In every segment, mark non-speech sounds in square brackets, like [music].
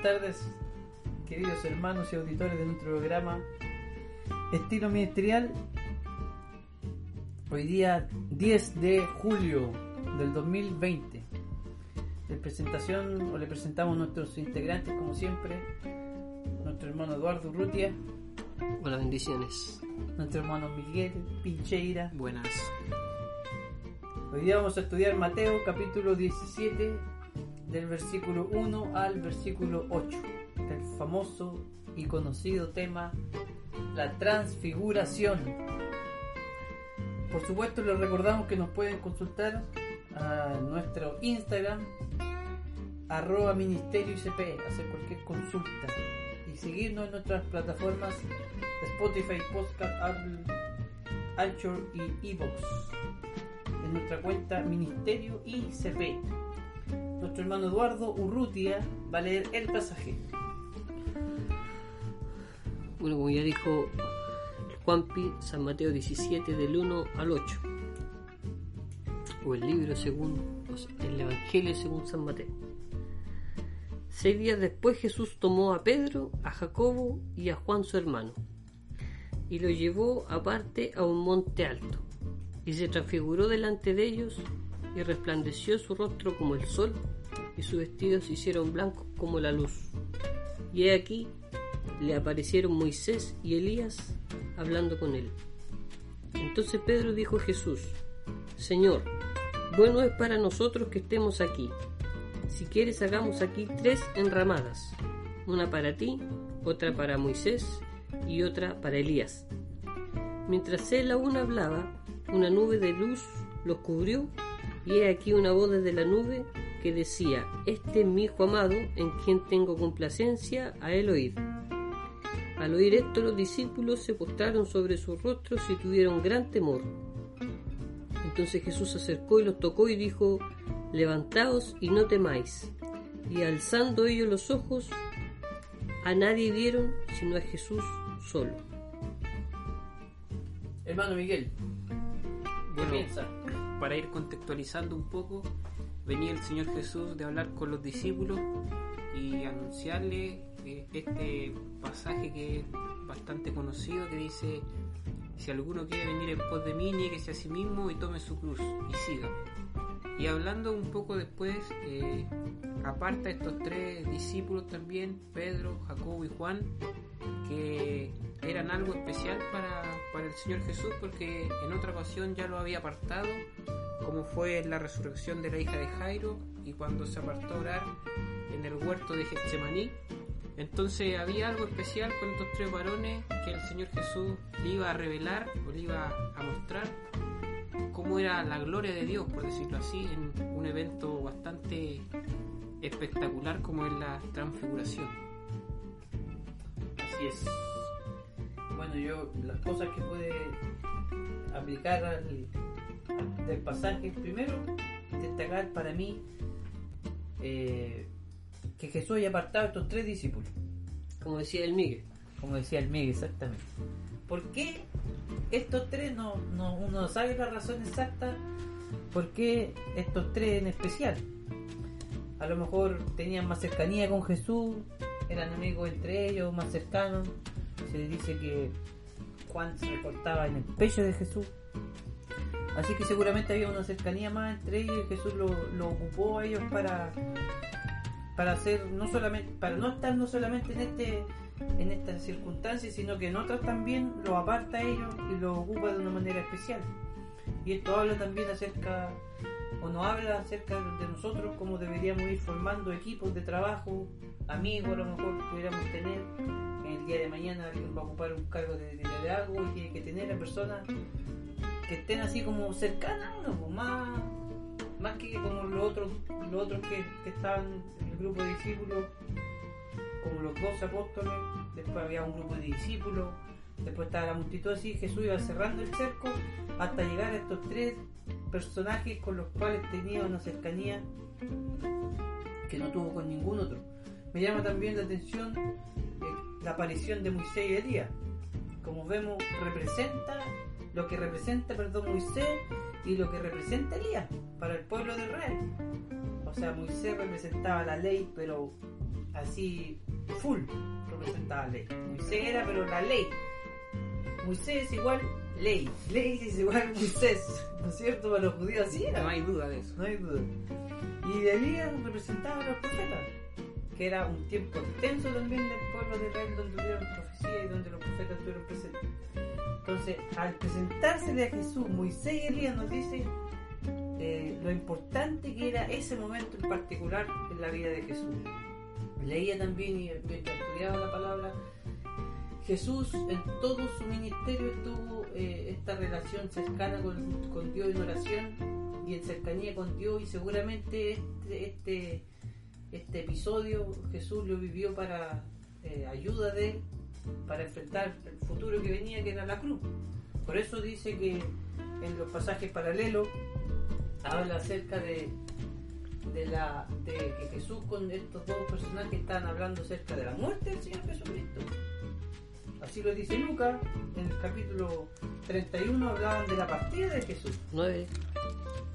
buenas tardes, queridos hermanos y auditores de nuestro programa Estilo Ministerial. Hoy día 10 de julio del 2020. De presentación, o le presentamos a nuestros integrantes, como siempre, nuestro hermano Eduardo Urrutia, Hola, bendiciones. nuestro hermano Miguel Pincheira. Buenas. Hoy día vamos a estudiar Mateo capítulo 17 del versículo 1 al versículo 8, el famoso y conocido tema la transfiguración. Por supuesto les recordamos que nos pueden consultar a nuestro Instagram arroba ministerio ICP, hacer cualquier consulta y seguirnos en nuestras plataformas Spotify, Podcast, Apple, Anchor y Evox en nuestra cuenta Ministerio ICP. Nuestro hermano Eduardo Urrutia va a leer el pasaje. Bueno, como ya dijo Juanpi, San Mateo 17 del 1 al 8. O el libro según, el Evangelio según San Mateo. Seis días después Jesús tomó a Pedro, a Jacobo y a Juan su hermano, y lo llevó aparte a un monte alto, y se transfiguró delante de ellos, y resplandeció su rostro como el sol, y sus vestidos se hicieron blancos como la luz. Y he aquí, le aparecieron Moisés y Elías hablando con él. Entonces Pedro dijo a Jesús, Señor, bueno es para nosotros que estemos aquí. Si quieres hagamos aquí tres enramadas, una para ti, otra para Moisés y otra para Elías. Mientras él aún hablaba, una nube de luz los cubrió y he aquí una voz desde la nube que decía, Este es mi Hijo amado, en quien tengo complacencia, a él oír. Al oír esto los discípulos se postraron sobre sus rostros y tuvieron gran temor. Entonces Jesús se acercó y los tocó y dijo, Levantaos y no temáis. Y alzando ellos los ojos, a nadie vieron sino a Jesús solo. Hermano Miguel, ¿qué Bueno, piensa? Para ir contextualizando un poco, venía el Señor Jesús de hablar con los discípulos y anunciarle eh, este pasaje que es bastante conocido que dice, si alguno quiere venir en pos de mí, nieguese a sí mismo y tome su cruz y siga. Y hablando un poco después, eh, aparta estos tres discípulos también, Pedro, Jacobo y Juan, que eran algo especial para, para el Señor Jesús porque en otra ocasión ya lo había apartado, como fue la resurrección de la hija de Jairo y cuando se apartó a orar en el huerto de Getsemaní. Entonces había algo especial con estos tres varones que el Señor Jesús le iba a revelar o le iba a mostrar cómo era la gloria de Dios, por decirlo así, en un evento bastante espectacular como es la transfiguración. Así es. Bueno, yo las cosas que puede aplicar al, al- del pasaje, primero destacar para mí eh, que Jesús haya apartado a estos tres discípulos, Como decía el Miguel. como decía el Miguel exactamente. ¿Por qué estos tres no, no uno no sabe la razón exacta? ¿Por qué estos tres en especial? A lo mejor tenían más cercanía con Jesús, eran amigos entre ellos, más cercanos. Se dice que Juan se reportaba en el pecho de Jesús. Así que seguramente había una cercanía más entre ellos y Jesús lo, lo ocupó a ellos para para hacer no solamente para no estar no solamente en este en estas circunstancias sino que en otras también lo aparta a ellos y lo ocupa de una manera especial. Y esto habla también acerca o nos habla acerca de nosotros cómo deberíamos ir formando equipos de trabajo amigos a lo mejor pudiéramos tener. En el día de mañana alguien va a ocupar un cargo de liderazgo y tiene que tener a personas que estén así como cercanas a más más que como los otros los otros que, que estaban en el grupo de discípulos como los dos apóstoles después había un grupo de discípulos después estaba la multitud así Jesús iba cerrando el cerco hasta llegar a estos tres personajes con los cuales tenía una cercanía que no tuvo con ningún otro me llama también la atención eh, la aparición de Moisés y Elías como vemos representa lo que representa perdón Moisés y lo que representa Elías para el pueblo de Israel. O sea, Moisés representaba la ley, pero así full representaba la ley. Moisés era, pero la ley. Moisés es igual ley. Ley es igual Moisés. ¿No es cierto? Para los judíos así era. No hay duda de eso. No hay duda. Y Elías representaba a los profetas, que era un tiempo extenso también del pueblo de Israel donde tuvieron profecía y donde los profetas estuvieron presentes. Entonces, al presentársele a Jesús, Moisés y Elías nos dicen eh, lo importante que era ese momento en particular en la vida de Jesús. Leía también y estudiaba la palabra, Jesús en todo su ministerio tuvo eh, esta relación cercana con, con Dios en oración y en cercanía con Dios y seguramente este, este, este episodio Jesús lo vivió para eh, ayuda de él para enfrentar el futuro que venía que era la cruz. Por eso dice que en los pasajes paralelos habla acerca de, de, la, de que Jesús con estos dos personajes están hablando acerca de la muerte del Señor Jesucristo. Así lo dice Lucas, en el capítulo 31 hablaban de la partida de Jesús. 9.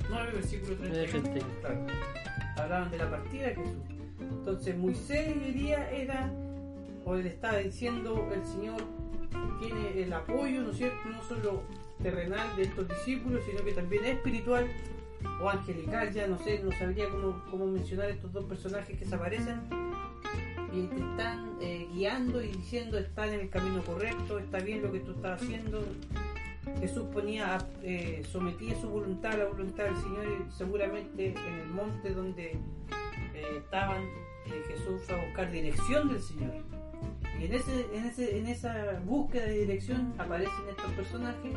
9 versículo 31. 31. Claro. Hablaban de la partida de Jesús. Entonces Moisés y Elías era, o le estaba diciendo el Señor, tiene el apoyo, ¿no es cierto? No solo terrenal de estos discípulos, sino que también espiritual o angelical, ya no sé, no sabría cómo, cómo mencionar estos dos personajes que se aparecen y te están eh, guiando y diciendo estás en el camino correcto, está bien lo que tú estás haciendo. Jesús ponía, eh, sometía su voluntad a la voluntad del Señor y seguramente en el monte donde eh, estaban, eh, Jesús fue a buscar dirección del Señor. Y en, ese, en, ese, en esa búsqueda de dirección aparecen estos personajes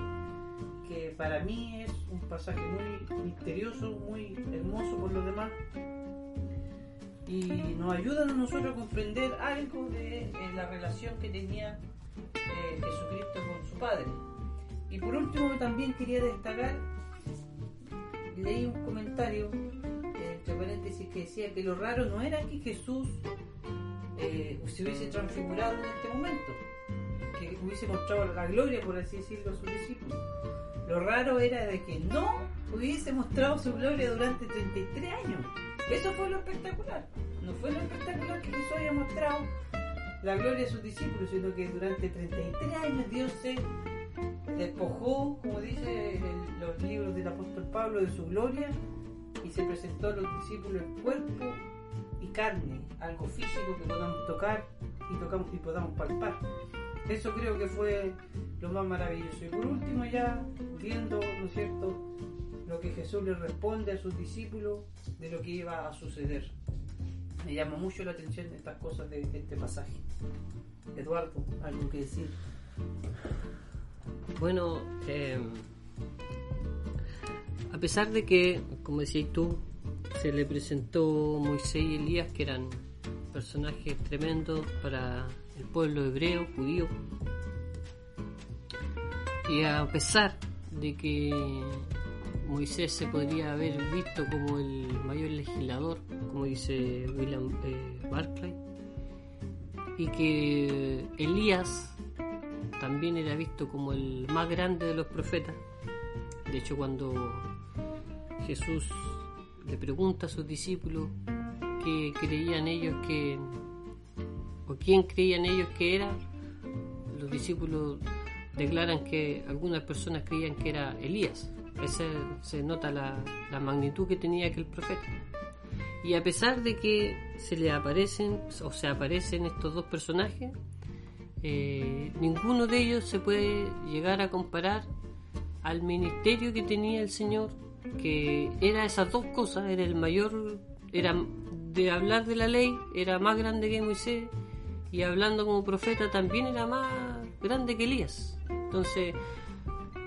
que para mí es un pasaje muy misterioso, muy hermoso por lo demás y nos ayudan a nosotros a comprender algo de eh, la relación que tenía eh, Jesucristo con su Padre. Y por último también quería destacar, leí un comentario, eh, entre paréntesis, que decía que lo raro no era que Jesús se hubiese transfigurado en este momento, que hubiese mostrado la gloria, por así decirlo, a sus discípulos. Lo raro era de que no hubiese mostrado su gloria durante 33 años. Eso fue lo espectacular. No fue lo espectacular que Jesús haya mostrado la gloria de sus discípulos, sino que durante 33 años Dios se despojó, como dice el- los libros del apóstol Pablo, de su gloria y se presentó a los discípulos en cuerpo y carne, algo físico que podamos tocar y, tocamos, y podamos palpar. Eso creo que fue lo más maravilloso. Y por último ya viendo, ¿no es cierto?, lo que Jesús le responde a sus discípulos de lo que iba a suceder. Me llama mucho la atención estas cosas de este pasaje. Eduardo, algo que decir. Bueno, eh, a pesar de que, como decías tú, se le presentó Moisés y Elías, que eran personajes tremendos para el pueblo hebreo, judío, y a pesar de que Moisés se podría haber visto como el mayor legislador, como dice William eh, Barclay, y que Elías también era visto como el más grande de los profetas. De hecho, cuando Jesús le pregunta a sus discípulos qué creían ellos que, o quién creían ellos que era, los discípulos declaran que algunas personas creían que era Elías. Ese se nota la, magnitud que tenía aquel profeta. Y a pesar de que se le aparecen, o se aparecen estos dos personajes, eh, ninguno de ellos se puede llegar a comparar al ministerio que tenía el Señor, que era esas dos cosas, era el mayor, era de hablar de la ley, era más grande que Moisés, y hablando como profeta también era más grande que Elías. Entonces,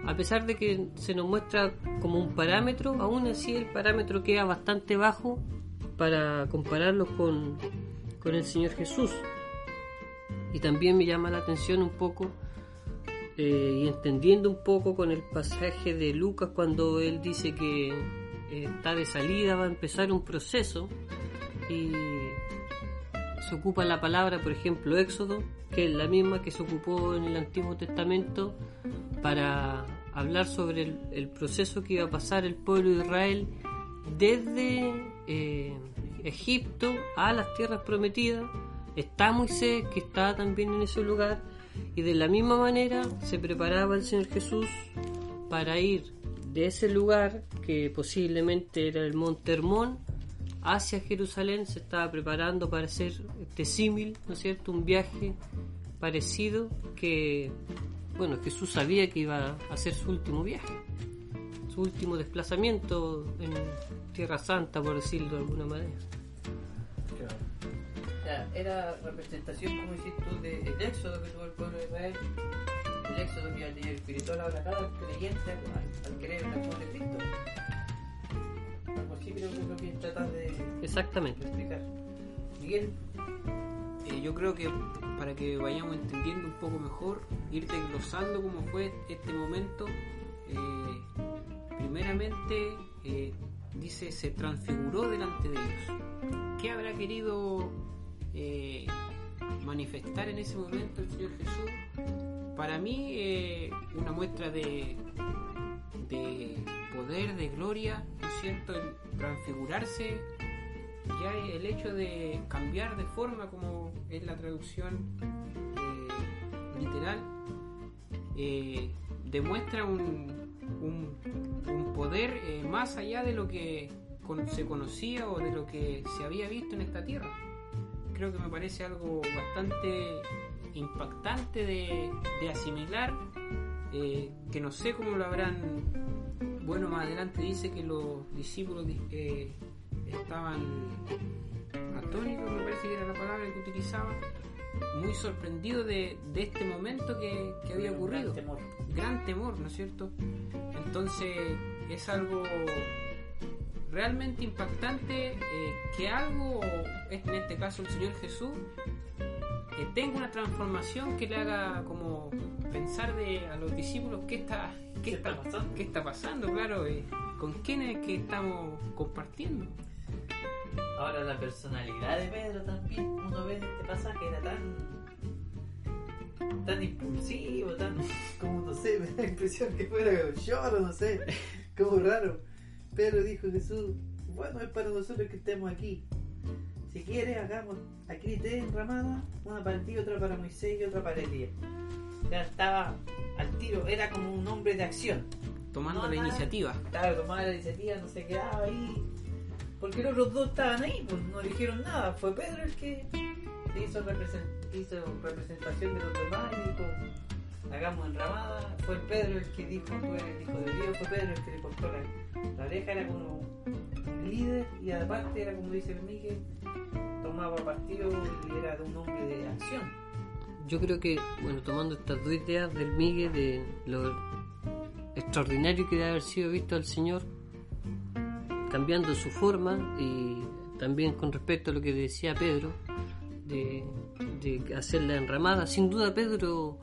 a pesar de que se nos muestra como un parámetro, aún así el parámetro queda bastante bajo para compararlo con, con el Señor Jesús. Y también me llama la atención un poco, eh, y entendiendo un poco con el pasaje de Lucas cuando él dice que eh, está de salida, va a empezar un proceso se ocupa la palabra, por ejemplo, Éxodo, que es la misma que se ocupó en el Antiguo Testamento para hablar sobre el, proceso que iba a pasar el pueblo de Israel desde eh, Egipto a las tierras prometidas. Está Moisés, que está también en ese lugar, y de la misma manera se preparaba el Señor Jesús para ir de ese lugar, que posiblemente era el Monte Hermón, hacia Jerusalén, se estaba preparando para hacer este símil, ¿no es cierto? Un viaje parecido que, bueno, Jesús sabía que iba a hacer su último viaje, su último desplazamiento en Tierra Santa, por decirlo de alguna manera. Era representación, como dices tú, del éxodo que tuvo el pueblo de Israel, el éxodo que iba a tener espiritual ahora cada creyente al, al creer en la de Cristo. Creo que es lo que tratas de, de Exactamente. explicar. Miguel, Eh, yo creo que para que vayamos entendiendo un poco mejor, ir desglosando cómo fue este momento, eh, primeramente eh, dice se transfiguró delante de ellos. ¿Qué habrá querido eh, manifestar en ese momento el Señor Jesús? Para mí, eh, una muestra de, de poder, de gloria, ¿no es cierto? El transfigurarse ya el hecho de cambiar de forma como es la traducción eh, literal eh, demuestra un, un, poder eh, más allá de lo que se conocía o de lo que se había visto en esta tierra creo que me parece algo bastante impactante de, de asimilar eh, que no sé cómo lo habrán bueno más adelante dice que los discípulos eh, estaban atónitos, me parece que era la palabra que utilizaba, muy sorprendidos de, de este momento que, que había ocurrido. gran temor. Gran temor, ¿no es cierto? Entonces es algo realmente impactante eh, que algo, en este caso el Señor Jesús, eh, tenga una transformación que le haga como pensar de, a los discípulos qué está, qué ¿Qué está, está pasando? qué está pasando, claro, eh, con quién es que estamos compartiendo. Ahora la personalidad de Pedro también, uno ve en este pasaje, era tan tan impulsivo, tan como no sé, [laughs] me da la impresión que fuera lloro, no sé, como raro. Pedro dijo Jesús, bueno es para nosotros que estemos aquí. Si quieres hagamos aquí té enramada, una para ti, otra para Moisés y otra para Elías. Ya estaba al tiro, era como un hombre de acción. Tomando No, la nada. iniciativa. Estaba tomaba la iniciativa, no se quedaba ahí. Porque los otros dos estaban ahí, pues no dijeron nada. Fue Pedro el que hizo, represent- hizo representación de los demás y dijo, hagamos enramada. Fue Pedro el que dijo, tú eres el hijo de Dios. Fue Pedro el que le cortó la, la oreja, era como líder y aparte era como dice el Miguel, tomaba partido y era de un hombre de acción. Yo creo que, bueno, tomando estas dos ideas del Miguel, de lo extraordinario que debe haber sido visto al Señor, cambiando su forma y también con respecto a lo que decía Pedro, de hacer la enramada, sin duda Pedro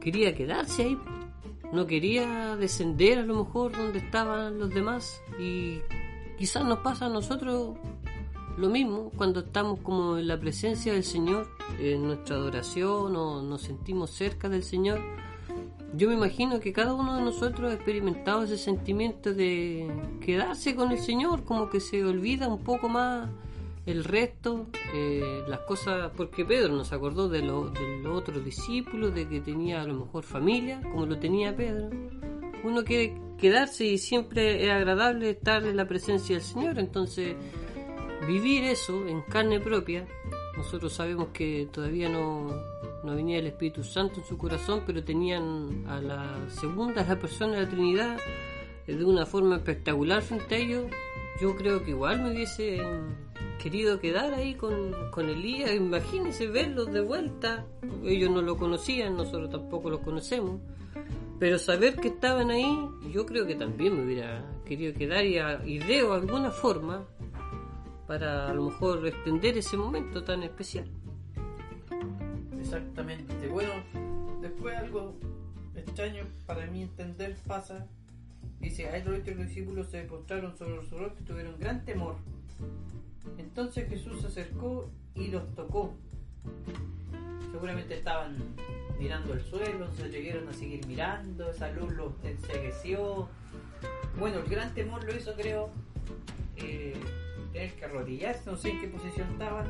quería quedarse ahí, no quería descender a lo mejor donde estaban los demás y quizás nos pasa a nosotros lo mismo cuando estamos como en la presencia del Señor, en nuestra adoración o nos sentimos cerca del Señor. Yo me imagino que cada uno de nosotros ha experimentado ese sentimiento de quedarse con el Señor, como que se olvida un poco más el resto, eh, las cosas, porque Pedro nos acordó de, lo- de los otros discípulos, de que tenía a lo mejor familia, como lo tenía Pedro. Uno quiere quedarse y siempre es agradable estar en la presencia del Señor, entonces vivir eso en carne propia, nosotros sabemos que todavía no, no venía el Espíritu Santo en su corazón, pero tenían a la segunda, a la persona de la Trinidad, eh, de una forma espectacular frente a ellos. Yo creo que igual me hubiese querido quedar ahí con, con Elías, imagínense verlos de vuelta, ellos no lo conocían, nosotros tampoco los conocemos. Pero saber que estaban ahí, yo creo que también me hubiera querido quedar y, a- y alguna forma para a lo mejor extender ese momento tan especial. Exactamente. Bueno, después algo extraño para mí entender pasa. Dice, los otros discípulos se postraron sobre su rostro y tuvieron gran temor. Entonces Jesús se acercó y los tocó. Seguramente estaban mirando el suelo, se atrevieron a seguir mirando, esa luz los ensegueció. Bueno, el gran temor lo hizo, creo, eh, tener que arrodillarse, no sé en qué posición estaban.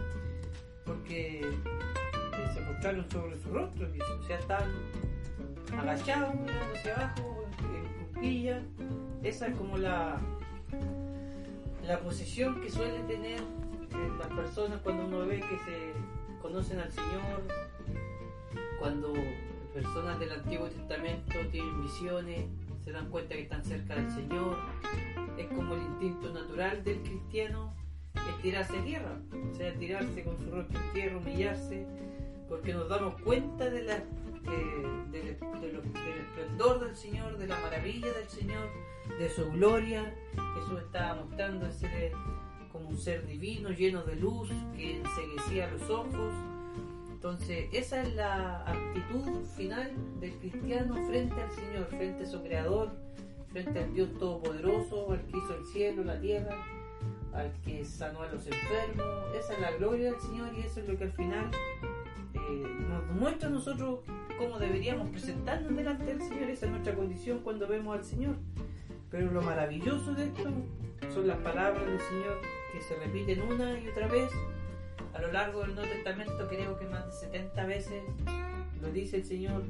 porque eh, se postraron sobre su rostro, y, o sea, estaban agachados, mirando hacia abajo, en cuclillas. Esa es como la, la posición que suelen tener eh, las personas cuando uno ve que se conocen al Señor, cuando personas del Antiguo Testamento tienen visiones, se dan cuenta que están cerca del Señor. Es como el instinto natural del cristiano, es tirarse a tierra, o sea, tirarse con su rostro en tierra, humillarse, porque nos damos cuenta de la, eh, del, de lo- del esplendor del Señor, de la maravilla del Señor, de su gloria. Jesús estaba mostrando ese como un ser divino, lleno de luz, que enseguecía los ojos. Entonces, esa es la actitud final del cristiano frente al Señor, frente a su Creador, frente al Dios Todopoderoso, al que hizo el cielo, la tierra, al que sanó a los enfermos. Esa es la gloria del Señor y eso es lo que al final eh, nos muestra a nosotros cómo deberíamos presentarnos delante del Señor. Esa es nuestra condición cuando vemos al Señor. Pero lo maravilloso de esto son las palabras del Señor que se repiten una y otra vez a lo largo del Nuevo Testamento, creo que más de 70 veces lo dice el Señor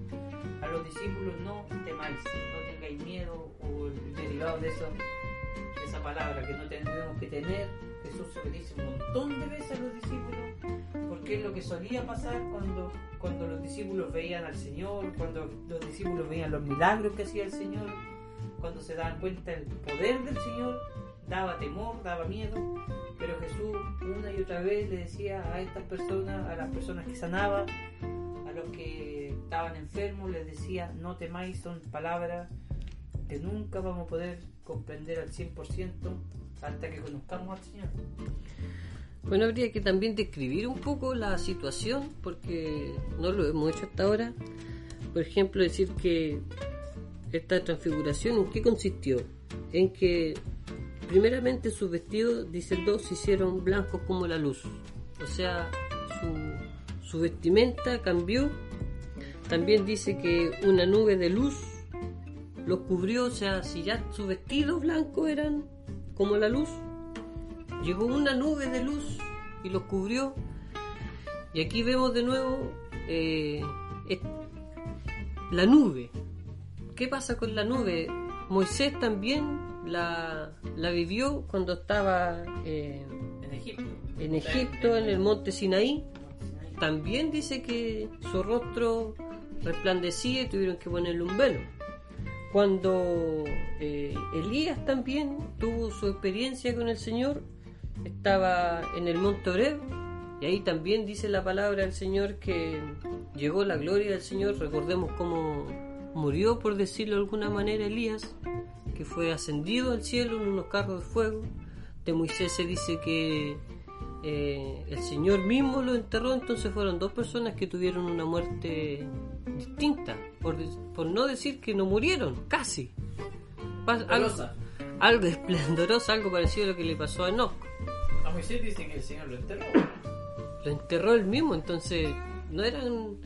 a los discípulos: no temáis, no tengáis miedo, o el derivado de, eso, de esa palabra que no tenemos que temer. Jesús se lo dice un montón de veces a los discípulos, porque es lo que solía pasar cuando, cuando los discípulos veían al Señor, cuando los discípulos veían los milagros que hacía el Señor, cuando se daban cuenta del poder del Señor, daba temor, daba miedo, pero Jesús una y otra vez le decía a estas personas, a las personas que sanaba, a los que estaban enfermos, les decía, no temáis, son palabras que nunca vamos a poder comprender al 100% hasta que conozcamos al Señor. Bueno, habría que también describir un poco la situación, porque no lo hemos hecho hasta ahora. Por ejemplo, decir que esta transfiguración, ¿en qué consistió? En que, primeramente, sus vestidos, dice el 2, se hicieron blancos como la luz. O sea, su, su vestimenta cambió. También dice que una nube de luz los cubrió, o sea, si ya sus vestidos blancos eran como la luz, llegó una nube de luz y los cubrió. Y aquí vemos de nuevo eh, la nube. ¿Qué pasa con la nube? Moisés también la, la vivió cuando estaba eh, En Egipto. en Egipto, en el monte Sinaí. También dice que su rostro resplandecía y tuvieron que ponerle un velo. Cuando eh, Elías también tuvo su experiencia con el Señor, estaba en el monte Oreb y ahí también dice la palabra del Señor que llegó la gloria del Señor. Recordemos cómo murió, por decirlo de alguna manera, Elías, que fue ascendido al cielo en unos carros de fuego. De Moisés se dice que eh, el Señor mismo lo enterró, entonces fueron dos personas que tuvieron una muerte distinta, por, por no decir que no murieron, casi. Pas- algo [laughs] esplendoroso, algo parecido a lo que le pasó a Enoch. A Moisés dice que el Señor lo enterró. Lo enterró él mismo, entonces no eran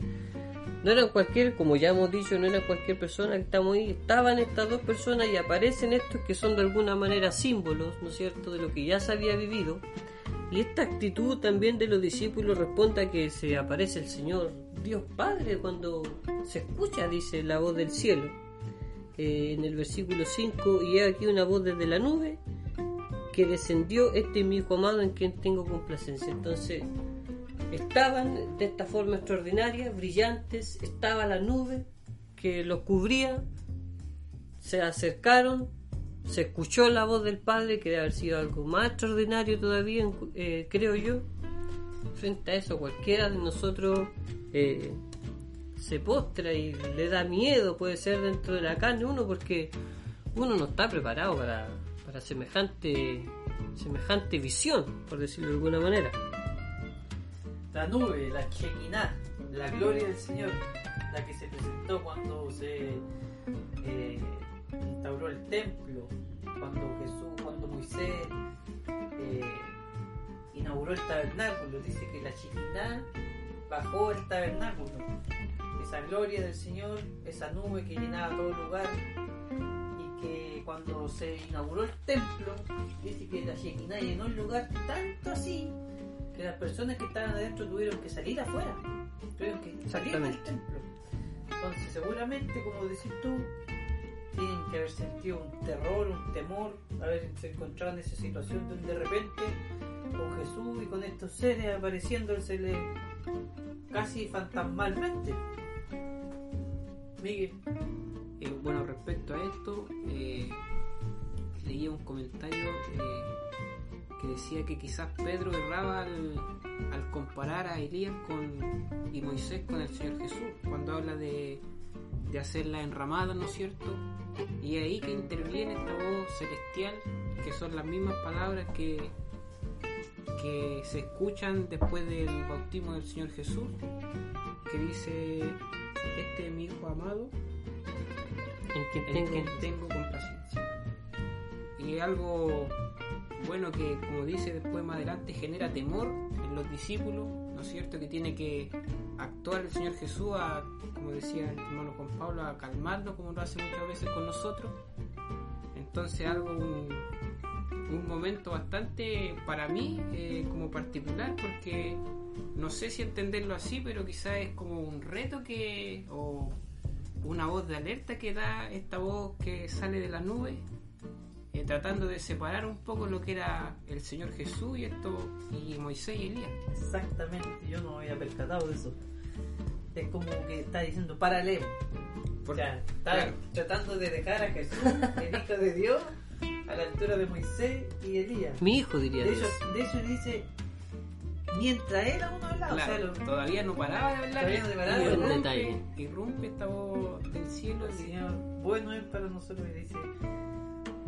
no eran cualquier, como ya hemos dicho, no eran cualquier persona que estamos ahí, estaban estas dos personas y aparecen estos que son de alguna manera símbolos, ¿no es cierto?, de lo que ya se había vivido. Y esta actitud también de los discípulos responde a que se aparece el Señor Dios Padre cuando se escucha, dice, la voz del cielo. Eh, en el versículo 5, y he aquí una voz desde la nube que descendió, este es mi hijo amado en quien tengo complacencia. Entonces, estaban de esta forma extraordinaria, brillantes, estaba la nube que los cubría, se acercaron, se escuchó la voz del Padre, que debe haber sido algo más extraordinario todavía, eh, creo yo. Frente a eso, cualquiera de nosotros eh, se postra y le da miedo, puede ser dentro de la carne uno, porque uno no está preparado para, para semejante, semejante visión, por decirlo de alguna manera. La nube, la Shekinah, la gloria del Señor, la que se presentó cuando se eh, instauró el templo, cuando Jesús, cuando Moisés eh, inauguró el tabernáculo. Dice que la Shekinah bajó el tabernáculo. Esa gloria del Señor, esa nube que llenaba todo lugar y que cuando se inauguró el templo, dice que la Shekinah llenó el lugar tanto así que las personas que estaban adentro tuvieron que salir afuera, tuvieron que salir del templo. Entonces, seguramente, como decís tú, tienen que haber sentido un terror, un temor, haberse encontrado en esa situación donde de repente con Jesús y con estos seres apareciéndosele casi fantasmalmente. Miguel, Eh, bueno, respecto a esto, eh, leía un comentario eh, que decía que quizás Pedro erraba al, al comparar a Elías con, y Moisés con el Señor Jesús, cuando habla de, de hacer la enramada, ¿no es cierto? Y ahí que interviene esta voz celestial, que son las mismas palabras que, que se escuchan después del bautismo del Señor Jesús, que dice, este es mi Hijo amado, En quien en tengo tengo complacencia. Y algo bueno que, como dice después más adelante, genera temor en los discípulos, ¿no es cierto? Que tiene que actuar el Señor Jesús, a, como decía el hermano Juan Pablo, a calmarnos como lo hace muchas veces con nosotros. Entonces algo, un, un momento bastante para mí eh, como particular porque no sé si entenderlo así, pero quizás es como un reto que o una voz de alerta que da esta voz que sale de la nube, eh, tratando de separar un poco lo que era el Señor Jesús y esto y Moisés y Elías. exactamente, yo no me había percatado de eso. Es como que está diciendo paralelo. O sea, está Claro. tratando de dejar a Jesús, el Hijo de Dios, a la altura de Moisés y Elías. Mi hijo diría De Dios. hecho, de hecho dice, mientras él aún hablaba, o sea, lo- todavía no paraba de hablar Todavía no paraba y de hablar. irrumpe, Detalle. irrumpe esta voz del cielo el y- Señor bueno es para nosotros y dice,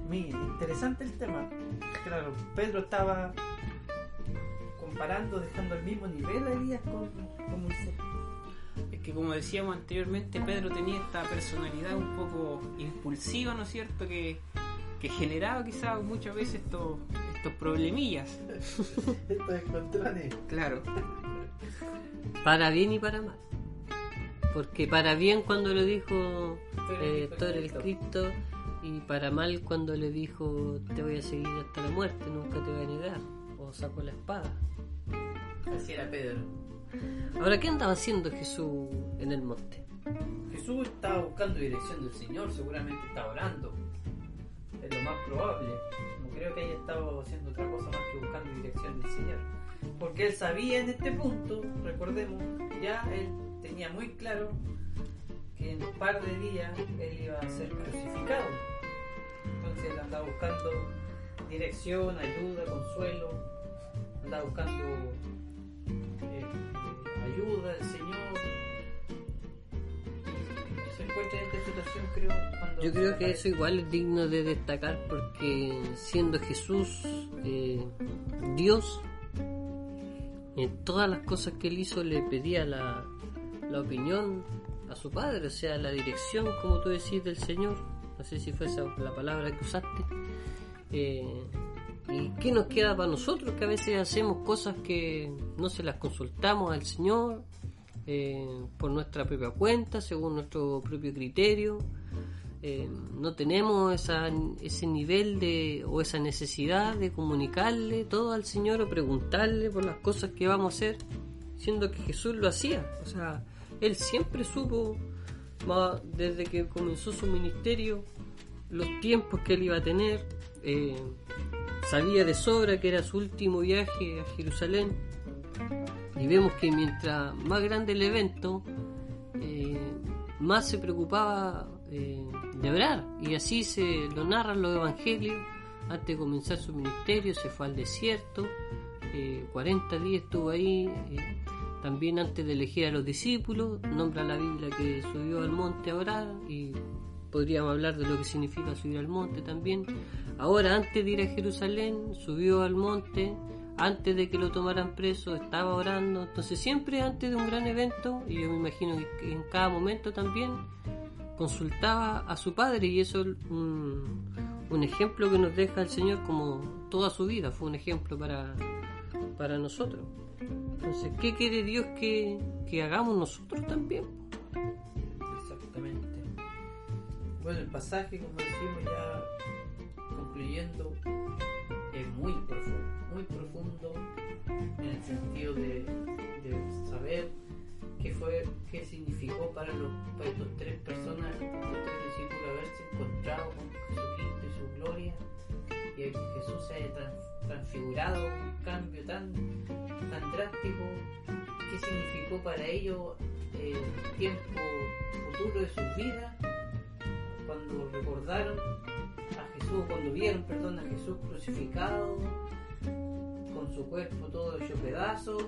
mire, interesante el tema. Claro, Pedro estaba comparando, dejando al mismo nivel a Elías con, con Moisés. Es que como decíamos anteriormente, Pedro tenía esta personalidad un poco impulsiva, ¿no es cierto? Que, que generaba quizás muchas veces estos, estos problemillas. [laughs] Estos encontrones. Claro, Para bien y para mal. Porque para bien cuando le dijo eh, eres el Cristo. Y para mal cuando le dijo te voy a seguir hasta la muerte, nunca te voy a negar. O sacó la espada. Así era Pedro. Ahora, ¿qué andaba haciendo Jesús en el monte? Jesús estaba buscando dirección del Señor, seguramente estaba orando. Es lo más probable. No creo que haya estado haciendo otra cosa más que buscando dirección del Señor. Porque él sabía en este punto, recordemos, ya él tenía muy claro que en un par de días él iba a ser crucificado. Entonces él andaba buscando dirección, ayuda, consuelo, andaba buscando eh, ayuda del Señor. Se encuentra en esta situación, creo. Cuando Yo creo que eso igual es digno de destacar porque siendo Jesús eh, Dios, en todas las cosas que él hizo le pedía la, la opinión a su padre, o sea, la dirección, como tú decís, del Señor. No sé si fue esa la palabra que usaste. Eh, ¿Y qué nos queda para nosotros? Que a veces hacemos cosas que no se las consultamos al Señor eh, por nuestra propia cuenta, según nuestro propio criterio. Eh, no tenemos esa, ese nivel de o esa necesidad de comunicarle todo al Señor o preguntarle por las cosas que vamos a hacer, siendo que Jesús lo hacía. O sea, Él siempre supo, desde que comenzó su ministerio, los tiempos que Él iba a tener. eh, sabía de sobra que era su último viaje a Jerusalén. Y vemos que mientras más grande el evento, eh, más se preocupaba eh, de orar. Y así se lo narran los evangelios. Antes de comenzar su ministerio, se fue al desierto. eh, 40 días estuvo ahí. También antes de elegir a los discípulos, nombra la Biblia que subió al monte a orar. Y podríamos hablar de lo que significa subir al monte también. Ahora, antes de ir a Jerusalén, subió al monte. Antes de que lo tomaran preso, estaba orando. Entonces, siempre antes de un gran evento, y yo me imagino que en cada momento también, consultaba a su padre y eso es un, un ejemplo que nos deja el Señor como toda su vida, fue un ejemplo para, para nosotros. Entonces, ¿qué quiere Dios que, que hagamos nosotros también? Exactamente. Bueno, el pasaje, como decimos ya concluyendo, es muy profundo, muy profundo en el sentido de, de saber qué fue, qué significó para, los, para estos tres personas, estos tres discípulos haberse encontrado con Jesucristo y su gloria que Jesús se haya tran- transfigurado, un cambio tan, tan drástico, ¿qué significó para ellos eh, el tiempo futuro de sus vidas? Cuando recordaron a Jesús, cuando vieron, perdón, a Jesús crucificado, con su cuerpo todo hecho pedazos,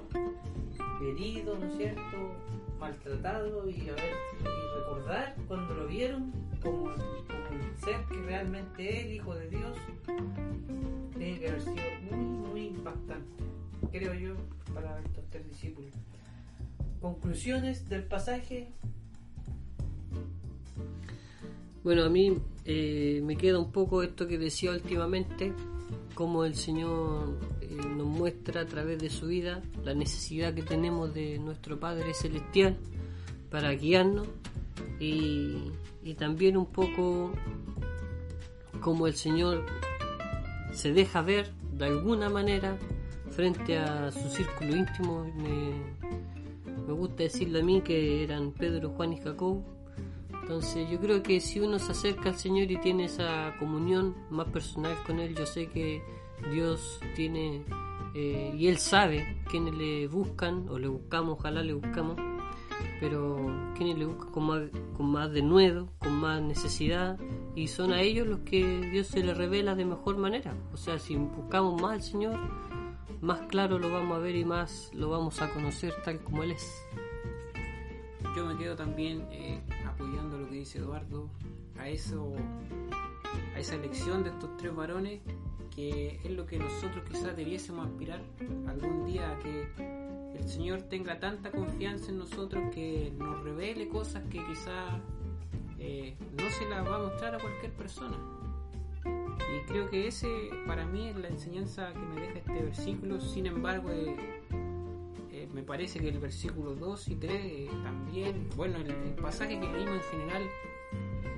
herido, ¿no es cierto? Maltratado y, a ver, y recordar cuando lo vieron como, como el ser que realmente es, hijo de Dios, tiene que haber sido muy, muy impactante, creo yo, para estos tres discípulos. Conclusiones del pasaje. Bueno, a mí eh, me queda un poco esto que decía últimamente, cómo el Señor muestra a través de su vida la necesidad que tenemos de nuestro Padre Celestial para guiarnos y, y también un poco cómo el Señor se deja ver de alguna manera frente a su círculo íntimo. Me, me gusta decirle a mí que eran Pedro, Juan y Jacob. Entonces yo creo que si uno se acerca al Señor y tiene esa comunión más personal con Él, yo sé que Dios tiene eh, y Él sabe quiénes le buscan o le buscamos, ojalá le buscamos, pero quienes le buscan con más, con más denuedo, con más necesidad y son a ellos los que Dios se les revela de mejor manera. O sea, si buscamos más al Señor, más claro lo vamos a ver y más lo vamos a conocer tal como Él es. Yo me quedo también eh, apoyando lo que dice Eduardo, a eso, a esa elección de estos tres varones, que es lo que nosotros quizás debiésemos aspirar algún día a que el Señor tenga tanta confianza en nosotros que nos revele cosas que quizás eh, no se las va a mostrar a cualquier persona. Y creo que ese para mí es la enseñanza que me deja este versículo, sin embargo, eh, eh, me parece que el versículo 2 y 3 eh, también, bueno, el, el pasaje que leímos en general,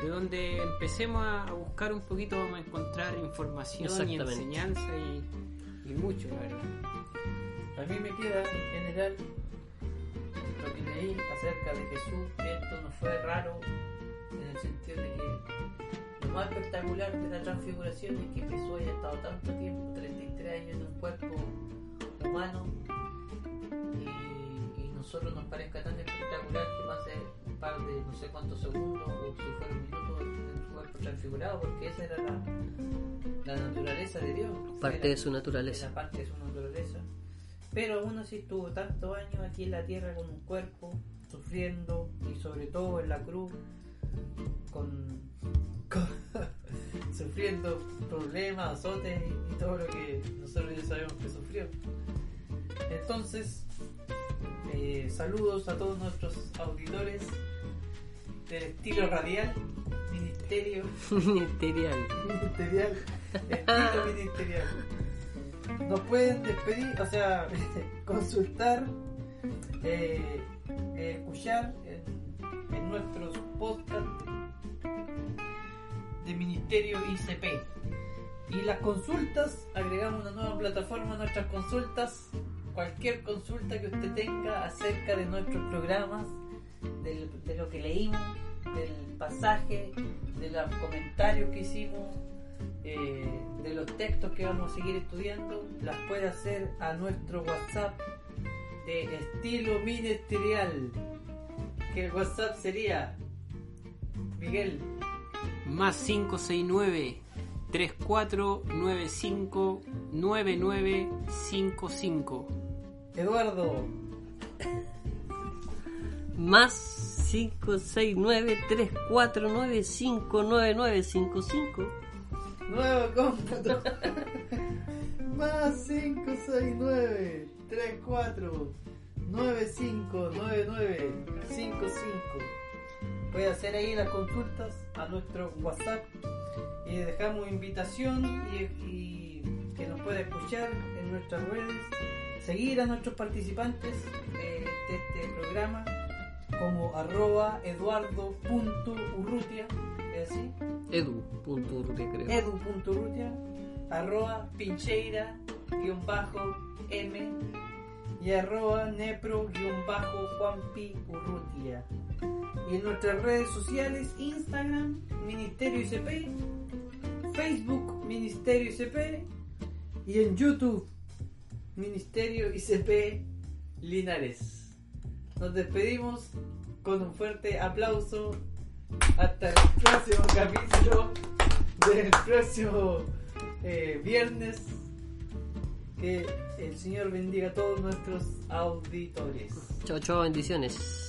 de donde empecemos a, a buscar un poquito vamos a encontrar información y enseñanza y, y mucho, la verdad. A mí me queda en general lo que leí acerca de Jesús, que esto no fue raro en el sentido de que lo más espectacular de la transfiguración es que Jesús haya estado tanto tiempo, 33 años en un cuerpo humano y, y nosotros nos parezca tan par de no sé cuántos segundos o si fuera un minuto en su cuerpo transfigurado porque esa era la, la naturaleza de Dios. Parte Era- de su naturaleza. parte de su naturaleza. Pero aún así estuvo tantos años aquí en la tierra con un cuerpo, sufriendo y sobre todo en la cruz, con, con- [laughs] sufriendo problemas, azotes y, y todo lo que nosotros ya sabemos que sufrió. Entonces, eh, saludos a todos nuestros auditores del estilo radial, ministerio [laughs] Ministerial. ministerial, estilo [laughs] ministerial. Nos pueden despedir, o sea, [laughs] consultar, eh, eh, escuchar en, en nuestros podcasts de Ministerio ICP. Y las consultas, agregamos una nueva plataforma a nuestras consultas. Cualquier consulta que usted tenga acerca de nuestros programas, de lo que leímos, del pasaje, de los comentarios que hicimos, eh, de los textos que vamos a seguir estudiando, las puede hacer a nuestro WhatsApp de estilo ministerial. Que el WhatsApp sería Miguel. Más 569 3495 9955 Eduardo, Más 569-349-59955. nuevo cómputo. [laughs] Más 569 34 95 99 55. Puede hacer ahí las consultas a nuestro WhatsApp y dejamos invitación y, y que nos pueda escuchar en nuestras redes, seguir a nuestros participantes de, de este programa como arroba eduardo.urrutia, ¿es así? Edu.urrutia creo. edu.urrutia arroba pincheira guion bajo m y arroba nepro guion bajo juanpi urrutia y Y en nuestras redes sociales, Instagram, Ministerio ICP, Facebook, Ministerio ICP, y en YouTube, Ministerio ICP Linares. Nos despedimos con un fuerte aplauso. Hasta el próximo capítulo del próximo eh, viernes. Que el Señor bendiga a todos nuestros auditores. Chao, chao, bendiciones.